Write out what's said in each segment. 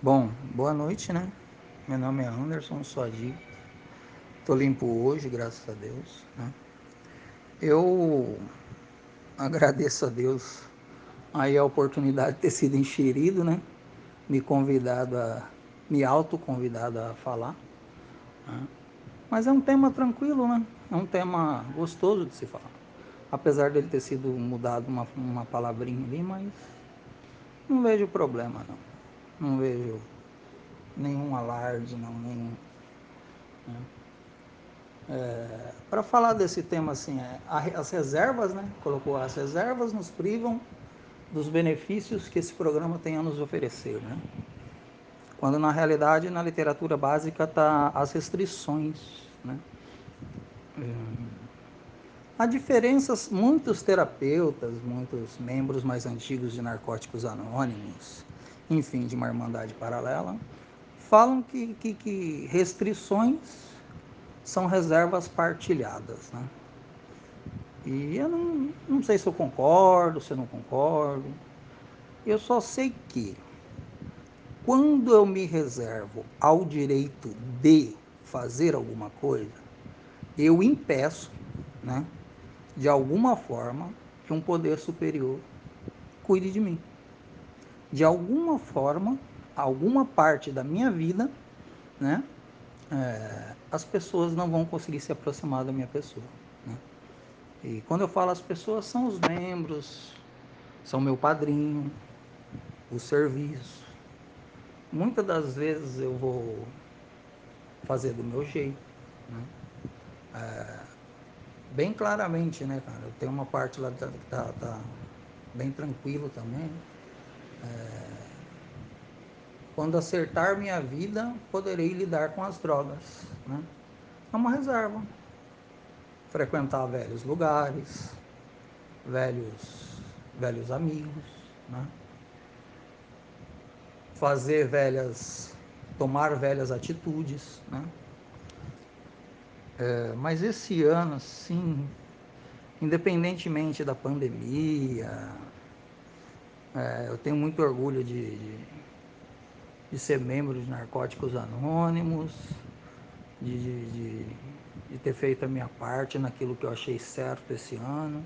Bom, boa noite, né? Meu nome é Anderson Suadi. Tô limpo hoje, graças a Deus. Né? Eu agradeço a Deus aí a oportunidade de ter sido enxerido, né? Me convidado a, me autoconvidado a falar. Né? Mas é um tema tranquilo, né? É um tema gostoso de se falar. Apesar dele ter sido mudado uma, uma palavrinha ali, mas não vejo problema, não. Não vejo nenhum alarde, não, nenhum. Né? É, Para falar desse tema assim, é, as reservas, né? Colocou as reservas nos privam dos benefícios que esse programa tem a nos oferecer, né? Quando na realidade na literatura básica está as restrições, né? É, há diferenças, muitos terapeutas, muitos membros mais antigos de narcóticos anônimos, enfim, de uma irmandade paralela, falam que, que, que restrições são reservas partilhadas. Né? E eu não, não sei se eu concordo, se eu não concordo. Eu só sei que quando eu me reservo ao direito de fazer alguma coisa, eu impeço, né, de alguma forma, que um poder superior cuide de mim. De alguma forma, alguma parte da minha vida, né, é, as pessoas não vão conseguir se aproximar da minha pessoa. Né? E quando eu falo as pessoas, são os membros, são meu padrinho, o serviço. Muitas das vezes eu vou fazer do meu jeito. Né? É, bem claramente, né, cara? Eu tenho uma parte lá que tá, tá, bem tranquilo também. É, quando acertar minha vida, poderei lidar com as drogas. Né? É uma reserva. Frequentar velhos lugares, velhos, velhos amigos, né? fazer velhas, tomar velhas atitudes. Né? É, mas esse ano, sim, independentemente da pandemia, é, eu tenho muito orgulho de, de de ser membro de Narcóticos Anônimos, de, de, de, ter feito a minha parte naquilo que eu achei certo esse ano.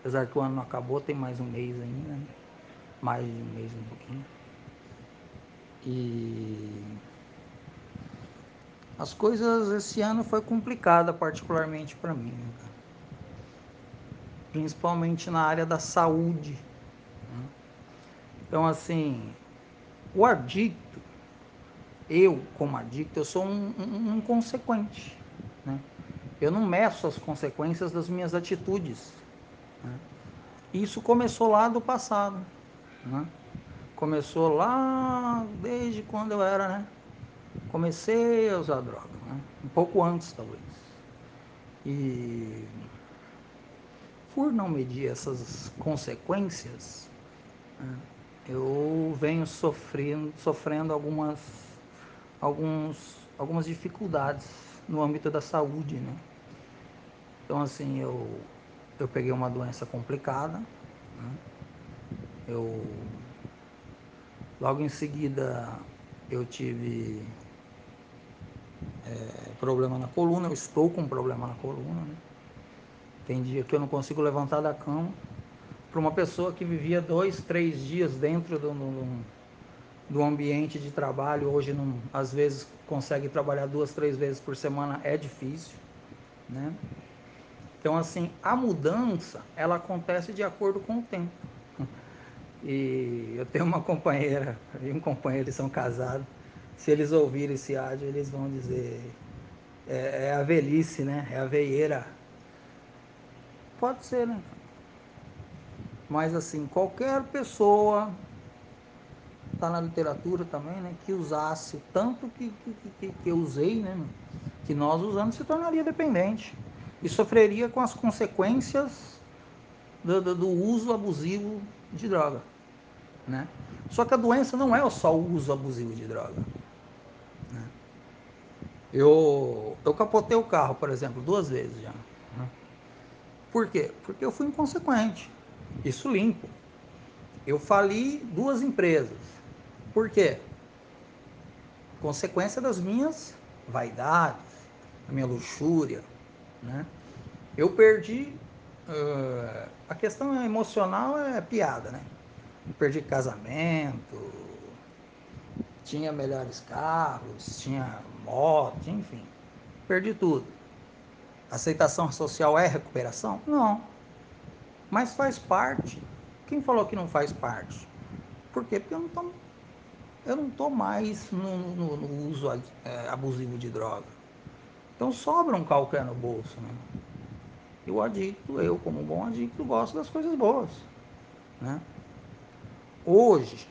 Apesar que o ano não acabou, tem mais um mês ainda, né? mais de um mês um pouquinho. E as coisas esse ano foi complicada particularmente para mim, né? principalmente na área da saúde. Então assim, o adicto eu, como adicto, eu sou um, um, um consequente. Né? Eu não meço as consequências das minhas atitudes. Né? Isso começou lá do passado. Né? Começou lá desde quando eu era, né? Comecei a usar droga, né? um pouco antes talvez. E por não medir essas consequências, né? Eu venho sofrendo, sofrendo algumas alguns, algumas dificuldades no âmbito da saúde, né? Então, assim, eu, eu peguei uma doença complicada, né? Eu, logo em seguida, eu tive é, problema na coluna, eu estou com problema na coluna, né? Tem dia que eu não consigo levantar da cama. Para uma pessoa que vivia dois, três dias dentro do, do, do ambiente de trabalho, hoje não, às vezes consegue trabalhar duas, três vezes por semana, é difícil, né? Então, assim, a mudança, ela acontece de acordo com o tempo. E eu tenho uma companheira e um companheiro, eles são casados, se eles ouvirem esse áudio, eles vão dizer, é, é a velhice, né? É a veieira. Pode ser, né? Mas, assim, qualquer pessoa está na literatura também, né, que usasse o tanto que, que, que, que eu usei, né, que nós usamos, se tornaria dependente e sofreria com as consequências do, do, do uso abusivo de droga. Né? Só que a doença não é só o uso abusivo de droga. Né? Eu, eu capotei o carro, por exemplo, duas vezes já. Né? Por quê? Porque eu fui inconsequente. Isso limpo. Eu fali duas empresas. Por quê? consequência das minhas vaidades, da minha luxúria, né? Eu perdi uh, a questão emocional é piada, né? Perdi casamento, tinha melhores carros, tinha moto, enfim, perdi tudo. Aceitação social é recuperação? Não. Mas faz parte. Quem falou que não faz parte? Por quê? Porque eu não tô, eu não tô mais no, no, no uso é, abusivo de droga. Então sobra um qualquer no bolso, né? E o adicto, eu como um bom adicto, gosto das coisas boas, né? Hoje,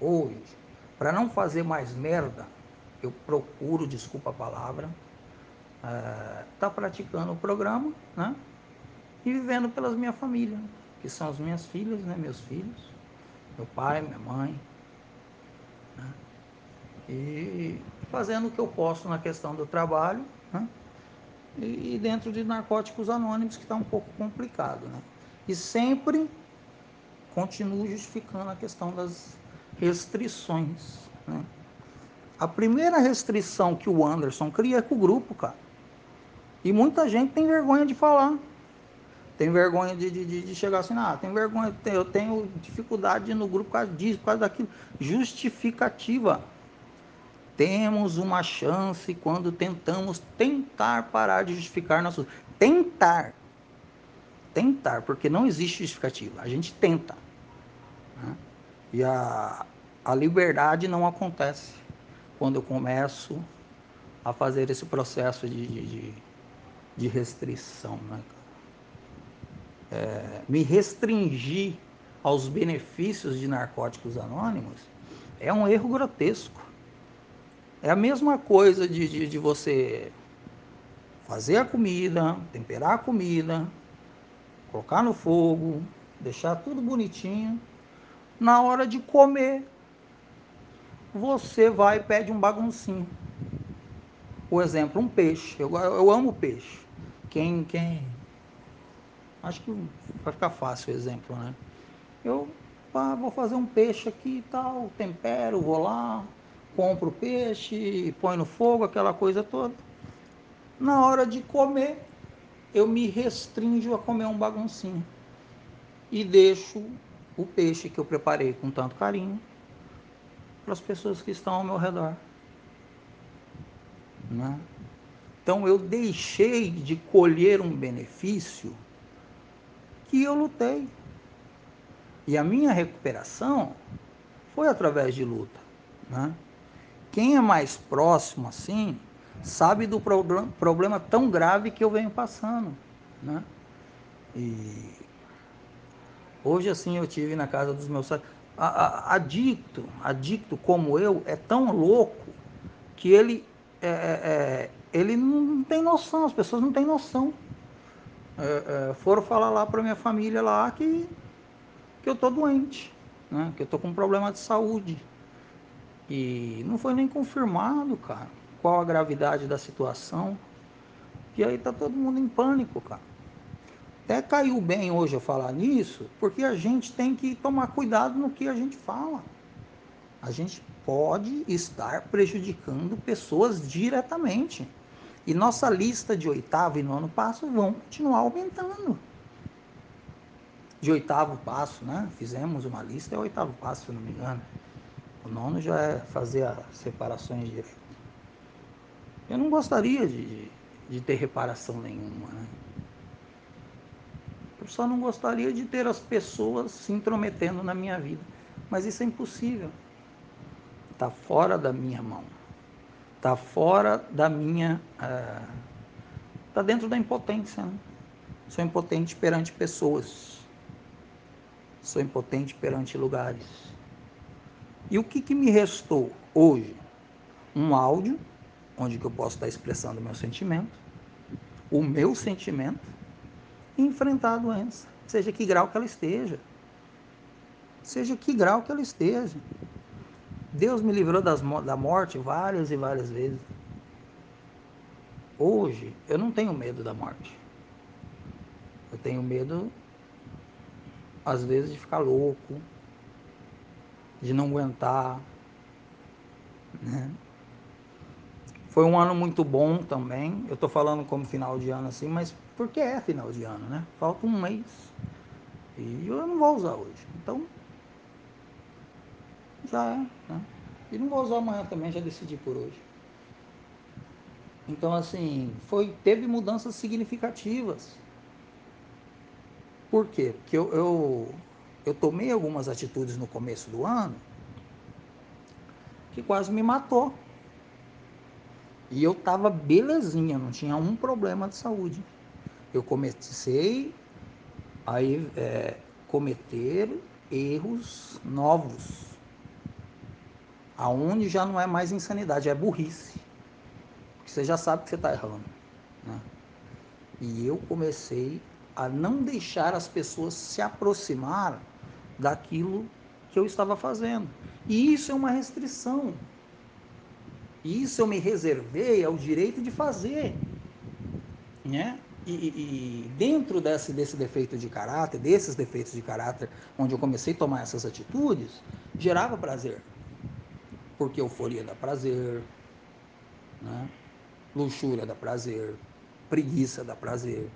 hoje, para não fazer mais merda, eu procuro, desculpa a palavra, estar é, praticando o programa, né? E vivendo pelas minha família, que são as minhas filhas, né? Meus filhos, meu pai, minha mãe, né? E fazendo o que eu posso na questão do trabalho, né? E dentro de narcóticos anônimos, que está um pouco complicado, né? E sempre continuo justificando a questão das restrições, né? A primeira restrição que o Anderson cria é com o grupo, cara. E muita gente tem vergonha de falar. Tem vergonha de, de, de chegar assim, ah, tem vergonha, eu tenho dificuldade no grupo por causa disso, por causa daquilo. Justificativa. Temos uma chance quando tentamos tentar parar de justificar nossos. Tentar. Tentar, porque não existe justificativa. A gente tenta. Né? E a, a liberdade não acontece quando eu começo a fazer esse processo de, de, de restrição. Né? É, me restringir aos benefícios de narcóticos anônimos é um erro grotesco. É a mesma coisa de, de, de você fazer a comida, temperar a comida, colocar no fogo, deixar tudo bonitinho. Na hora de comer, você vai e pede um baguncinho. Por exemplo, um peixe. Eu, eu amo peixe. Quem, quem. Acho que vai ficar fácil o exemplo, né? Eu ah, vou fazer um peixe aqui e tal, tempero, vou lá, compro o peixe, põe no fogo, aquela coisa toda. Na hora de comer, eu me restringo a comer um baguncinho. E deixo o peixe que eu preparei com tanto carinho para as pessoas que estão ao meu redor. Né? Então eu deixei de colher um benefício que eu lutei. E a minha recuperação foi através de luta. Né? Quem é mais próximo assim, sabe do problema, tão grave que eu venho passando. Né? E hoje assim eu tive na casa dos meus adicto, adicto como eu, é tão louco que ele, é, é, é, ele não tem noção, as pessoas não têm noção. É, é, foram falar lá para minha família lá que, que eu tô doente, né? que eu tô com um problema de saúde. E não foi nem confirmado, cara, qual a gravidade da situação. E aí tá todo mundo em pânico, cara. Até caiu bem hoje eu falar nisso, porque a gente tem que tomar cuidado no que a gente fala. A gente pode estar prejudicando pessoas diretamente. E nossa lista de oitavo e nono passo vão continuar aumentando. De oitavo passo, né? Fizemos uma lista, é o oitavo passo, se não me engano. O nono já é fazer as separações diretas. Eu não gostaria de, de ter reparação nenhuma, né? Eu só não gostaria de ter as pessoas se intrometendo na minha vida. Mas isso é impossível. Está fora da minha mão. Está fora da minha. Está eh, dentro da impotência. Né? Sou impotente perante pessoas. Sou impotente perante lugares. E o que, que me restou hoje? Um áudio, onde eu posso estar expressando o meu sentimento, o meu sentimento, e enfrentar a doença, seja que grau que ela esteja. Seja que grau que ela esteja. Deus me livrou das, da morte várias e várias vezes. Hoje, eu não tenho medo da morte. Eu tenho medo, às vezes, de ficar louco, de não aguentar. Né? Foi um ano muito bom também. Eu estou falando como final de ano assim, mas porque é final de ano, né? Falta um mês. E eu não vou usar hoje. Então, já é, né? E não vou usar amanhã também, já decidi por hoje. Então, assim, foi, teve mudanças significativas. Por quê? Porque eu, eu, eu tomei algumas atitudes no começo do ano que quase me matou. E eu tava belezinha, não tinha um problema de saúde. Eu comecei a é, cometer erros novos, aonde já não é mais insanidade, é burrice. Porque você já sabe que você está errando. Né? E eu comecei a não deixar as pessoas se aproximar daquilo que eu estava fazendo. E isso é uma restrição. Isso eu me reservei ao direito de fazer. Né? E, e, dentro desse, desse defeito de caráter, desses defeitos de caráter, onde eu comecei a tomar essas atitudes, gerava prazer. Porque euforia dá prazer, né? luxúria dá prazer, preguiça dá prazer.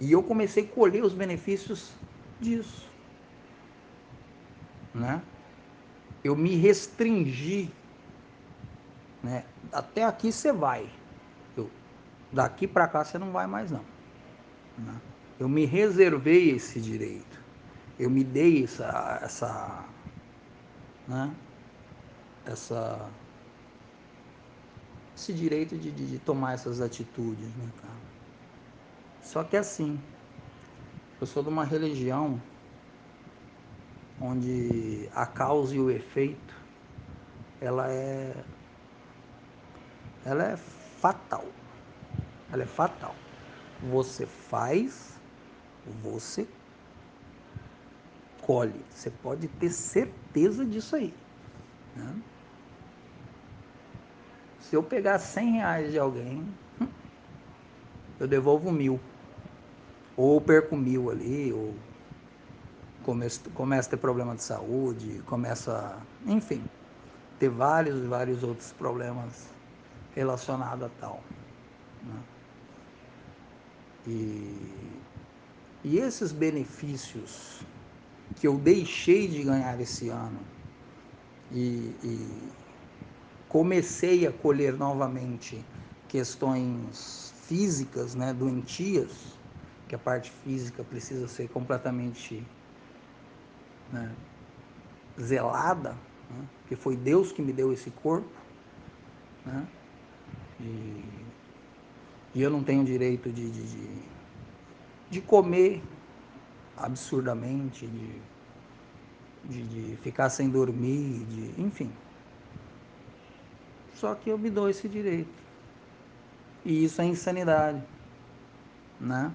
E eu comecei a colher os benefícios disso. Né? Eu me restringi né? Até aqui você vai. Eu, daqui para cá você não vai mais não. Né? Eu me reservei esse direito. Eu me dei essa, essa, né? Essa esse direito de, de, de, tomar essas atitudes, né, cara? Só que assim, eu sou de uma religião onde a causa e o efeito ela é ela é fatal. Ela é fatal. Você faz, você colhe. Você pode ter certeza disso aí. Né? Se eu pegar 100 reais de alguém, eu devolvo mil. Ou perco mil ali, ou começo, começa a ter problema de saúde, começa, enfim, ter vários vários outros problemas relacionado a tal. Né? E, e esses benefícios que eu deixei de ganhar esse ano e, e comecei a colher novamente questões físicas, né, doentias, que a parte física precisa ser completamente né, zelada, né, porque foi Deus que me deu esse corpo, né, e, e eu não tenho direito de, de, de, de comer absurdamente, de, de, de ficar sem dormir, de, enfim. Só que eu me dou esse direito. E isso é insanidade. Né?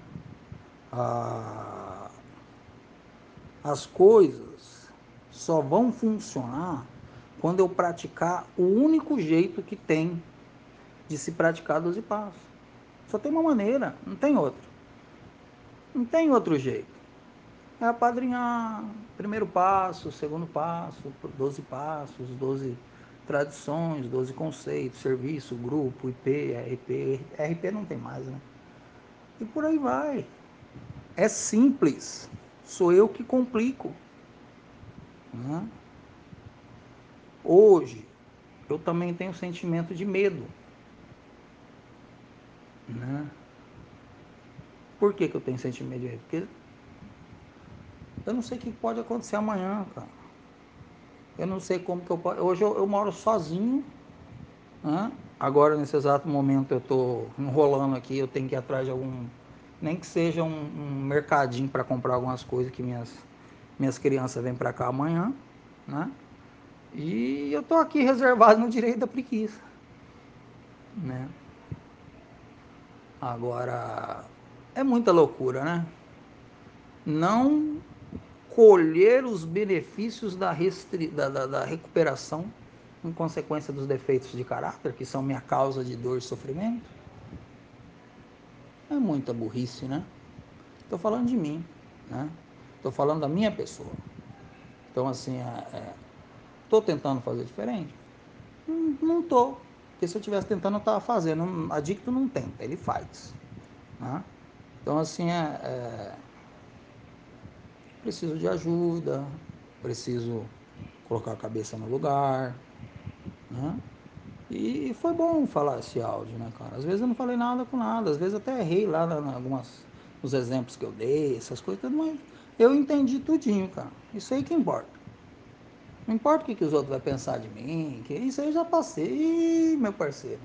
Ah, as coisas só vão funcionar quando eu praticar o único jeito que tem de se praticar 12 passos. Só tem uma maneira, não tem outra. Não tem outro jeito. É apadrinhar primeiro passo, segundo passo, 12 passos, 12 tradições, 12 conceitos, serviço, grupo, IP, RP. RP não tem mais, né? E por aí vai. É simples. Sou eu que complico. Né? Hoje, eu também tenho sentimento de medo. Né? Por que, que eu tenho sentimento de medo? Porque eu não sei o que pode acontecer amanhã, cara. Eu não sei como que eu posso. Hoje eu, eu moro sozinho. Né? Agora, nesse exato momento, eu estou enrolando aqui. Eu tenho que ir atrás de algum. Nem que seja um, um mercadinho para comprar algumas coisas que minhas, minhas crianças vêm para cá amanhã. Né? E eu estou aqui reservado no direito da preguiça. Né? Agora, é muita loucura, né? Não colher os benefícios da, restri... da, da, da recuperação em consequência dos defeitos de caráter, que são minha causa de dor e sofrimento. É muita burrice, né? Estou falando de mim, né? Estou falando da minha pessoa. Então, assim, estou é, é, tentando fazer diferente? Hum, não estou. Porque se eu estivesse tentando, eu estava fazendo. Adicto não tenta, ele faz. Né? Então, assim, é, é, preciso de ajuda, preciso colocar a cabeça no lugar, né? E foi bom falar esse áudio, né, cara? Às vezes eu não falei nada com nada, às vezes até errei lá algumas, nos exemplos que eu dei, essas coisas, mas eu entendi tudinho, cara. Isso aí que importa. Não importa o que, que os outros vão pensar de mim, que isso aí eu já passei, meu parceiro.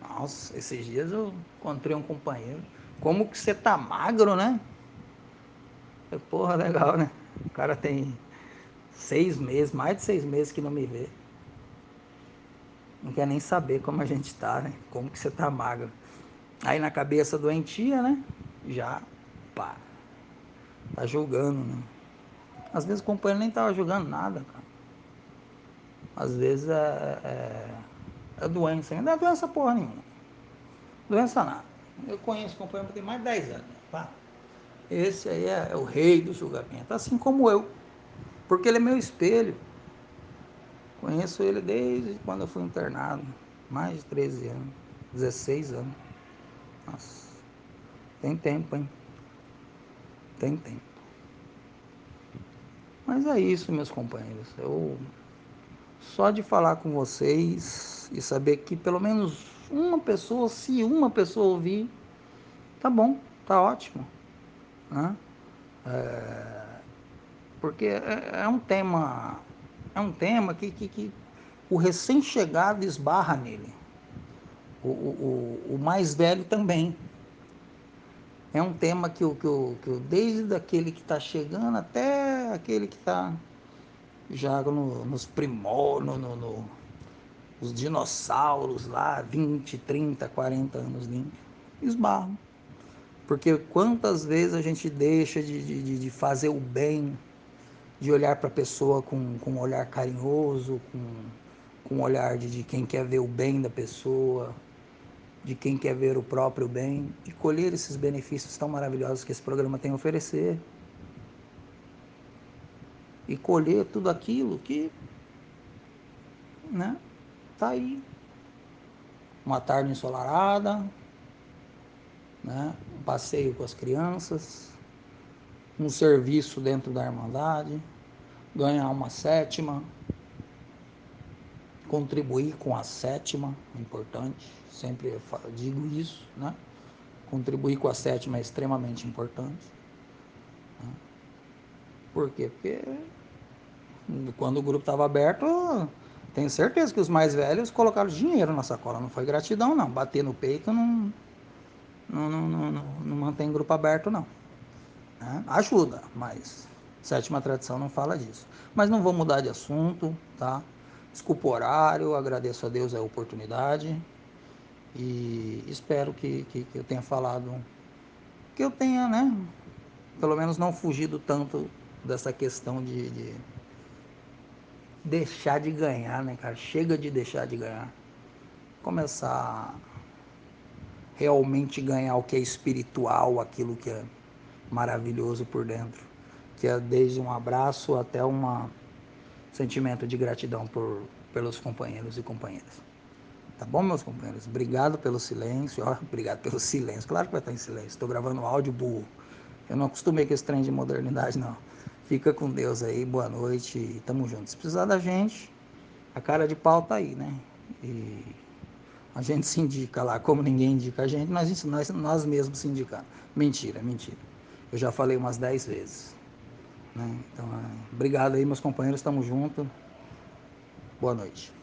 Nossa, esses dias eu encontrei um companheiro. Como que você tá magro, né? Porra, legal, né? O cara tem seis meses, mais de seis meses que não me vê. Não quer nem saber como a gente tá, né? Como que você tá magro. Aí na cabeça doentia, né? Já, pá. Tá julgando, né? Às vezes o companheiro nem tava julgando nada, cara. Às vezes é, é, é doença. Não é doença porra nenhuma. Doença nada. Eu conheço o companheiro tem mais de 10 anos. Pá. Esse aí é, é o rei do julgamento. Assim como eu. Porque ele é meu espelho. Conheço ele desde quando eu fui internado. Mais de 13 anos. 16 anos. Nossa. Tem tempo, hein? Tem tempo. Mas é isso, meus companheiros. Eu só de falar com vocês e saber que pelo menos uma pessoa, se uma pessoa ouvir, tá bom, tá ótimo. Né? É, porque é, é, um tema, é um tema que, que, que o recém-chegado esbarra nele. O, o, o, mais velho também. É um tema que eu, que eu, que eu desde aquele que está chegando até aquele que está já no, nos primórdios, no, no, os dinossauros lá, 20, 30, 40 anos limpo, esbarram. Porque quantas vezes a gente deixa de, de, de fazer o bem, de olhar para a pessoa com, com um olhar carinhoso, com, com um olhar de, de quem quer ver o bem da pessoa, de quem quer ver o próprio bem, e colher esses benefícios tão maravilhosos que esse programa tem a oferecer. E colher tudo aquilo que né, tá aí. Uma tarde ensolarada, né, um passeio com as crianças, um serviço dentro da Irmandade, ganhar uma sétima, contribuir com a sétima, importante, sempre digo isso, né? Contribuir com a sétima é extremamente importante. Né? Por quê? Porque quando o grupo estava aberto, tenho certeza que os mais velhos colocaram dinheiro na sacola, não foi gratidão não, bater no peito não, não, não, não, não, mantém grupo aberto não. Né? Ajuda, mas sétima tradição não fala disso. Mas não vou mudar de assunto, tá? Desculpa o horário, agradeço a Deus a oportunidade e espero que, que, que eu tenha falado, que eu tenha, né? Pelo menos não fugido tanto dessa questão de, de deixar de ganhar, né, cara? Chega de deixar de ganhar. Começar realmente ganhar o que é espiritual, aquilo que é maravilhoso por dentro, que é desde um abraço até um sentimento de gratidão por, pelos companheiros e companheiras. Tá bom, meus companheiros? Obrigado pelo silêncio. Ó, obrigado pelo silêncio. Claro que vai estar em silêncio. Estou gravando áudio burro. Eu não acostumei com esse trem de modernidade, não. Fica com Deus aí. Boa noite. Tamo junto. Se precisar da gente, a cara de pau tá aí, né? E a gente se indica lá. Como ninguém indica a gente, nós, nós, nós mesmos se indicamos. Mentira, mentira. Eu já falei umas 10 vezes. Né? Então, é, obrigado aí, meus companheiros, estamos juntos. Boa noite.